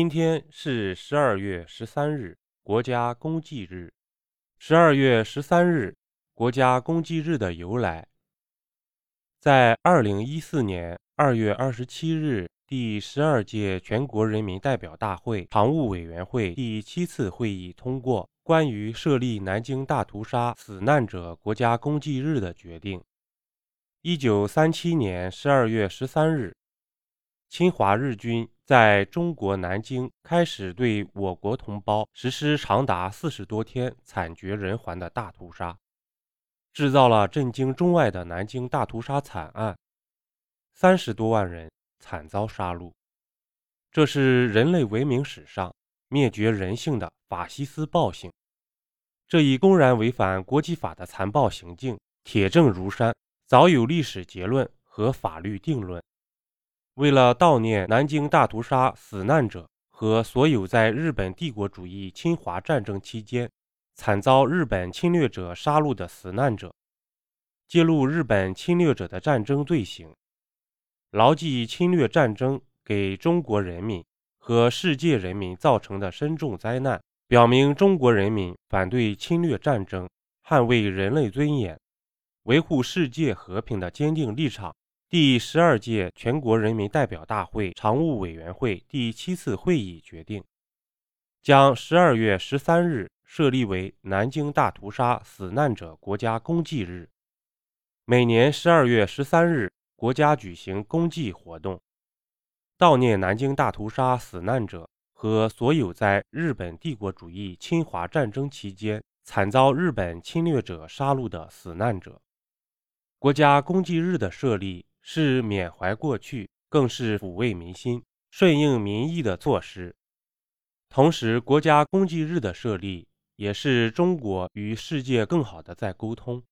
今天是十二月十三日，国家公祭日。十二月十三日，国家公祭日的由来，在二零一四年二月二十七日，第十二届全国人民代表大会常务委员会第七次会议通过关于设立南京大屠杀死难者国家公祭日的决定。一九三七年十二月十三日，侵华日军。在中国南京开始对我国同胞实施长达四十多天、惨绝人寰的大屠杀，制造了震惊中外的南京大屠杀惨案，三十多万人惨遭杀戮。这是人类文明史上灭绝人性的法西斯暴行，这一公然违反国际法的残暴行径，铁证如山，早有历史结论和法律定论。为了悼念南京大屠杀死难者和所有在日本帝国主义侵华战争期间惨遭日本侵略者杀戮的死难者，揭露日本侵略者的战争罪行，牢记侵略战争给中国人民和世界人民造成的深重灾难，表明中国人民反对侵略战争、捍卫人类尊严、维护世界和平的坚定立场。第十二届全国人民代表大会常务委员会第七次会议决定，将十二月十三日设立为南京大屠杀死难者国家公祭日。每年十二月十三日，国家举行公祭活动，悼念南京大屠杀死难者和所有在日本帝国主义侵华战争期间惨遭日本侵略者杀戮的死难者。国家公祭日的设立。是缅怀过去，更是抚慰民心、顺应民意的措施。同时，国家公祭日的设立，也是中国与世界更好的在沟通，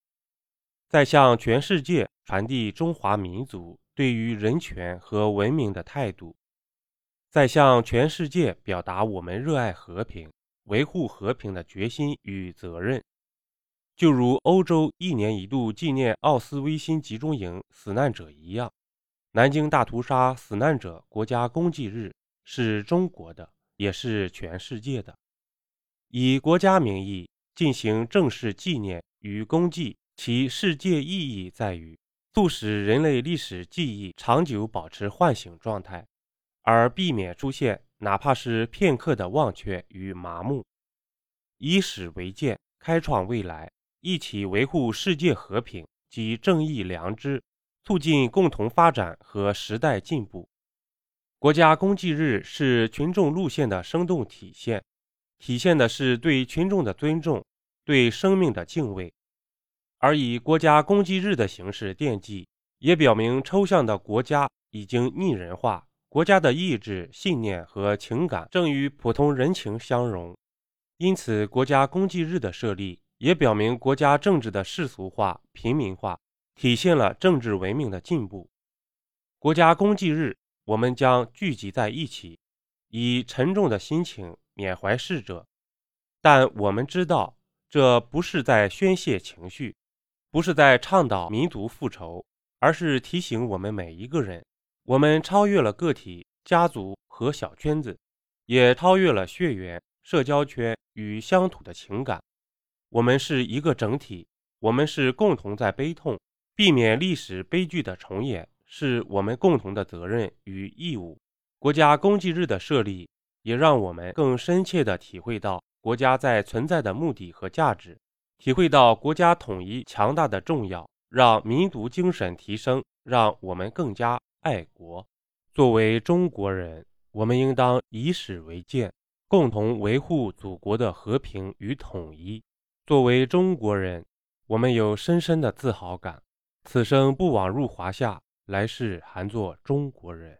在向全世界传递中华民族对于人权和文明的态度，在向全世界表达我们热爱和平、维护和平的决心与责任。就如欧洲一年一度纪念奥斯威辛集中营死难者一样，南京大屠杀死难者国家公祭日是中国的，也是全世界的。以国家名义进行正式纪念与公祭，其世界意义在于促使人类历史记忆长久保持唤醒状态，而避免出现哪怕是片刻的忘却与麻木，以史为鉴，开创未来。一起维护世界和平及正义良知，促进共同发展和时代进步。国家公祭日是群众路线的生动体现，体现的是对群众的尊重、对生命的敬畏。而以国家公祭日的形式奠祭，也表明抽象的国家已经拟人化，国家的意志、信念和情感正与普通人情相融。因此，国家公祭日的设立。也表明国家政治的世俗化、平民化，体现了政治文明的进步。国家公祭日，我们将聚集在一起，以沉重的心情缅怀逝者。但我们知道，这不是在宣泄情绪，不是在倡导民族复仇，而是提醒我们每一个人：我们超越了个体、家族和小圈子，也超越了血缘、社交圈与乡土的情感。我们是一个整体，我们是共同在悲痛，避免历史悲剧的重演是我们共同的责任与义务。国家公祭日的设立，也让我们更深切地体会到国家在存在的目的和价值，体会到国家统一强大的重要，让民族精神提升，让我们更加爱国。作为中国人，我们应当以史为鉴，共同维护祖国的和平与统一。作为中国人，我们有深深的自豪感。此生不枉入华夏，来世还做中国人。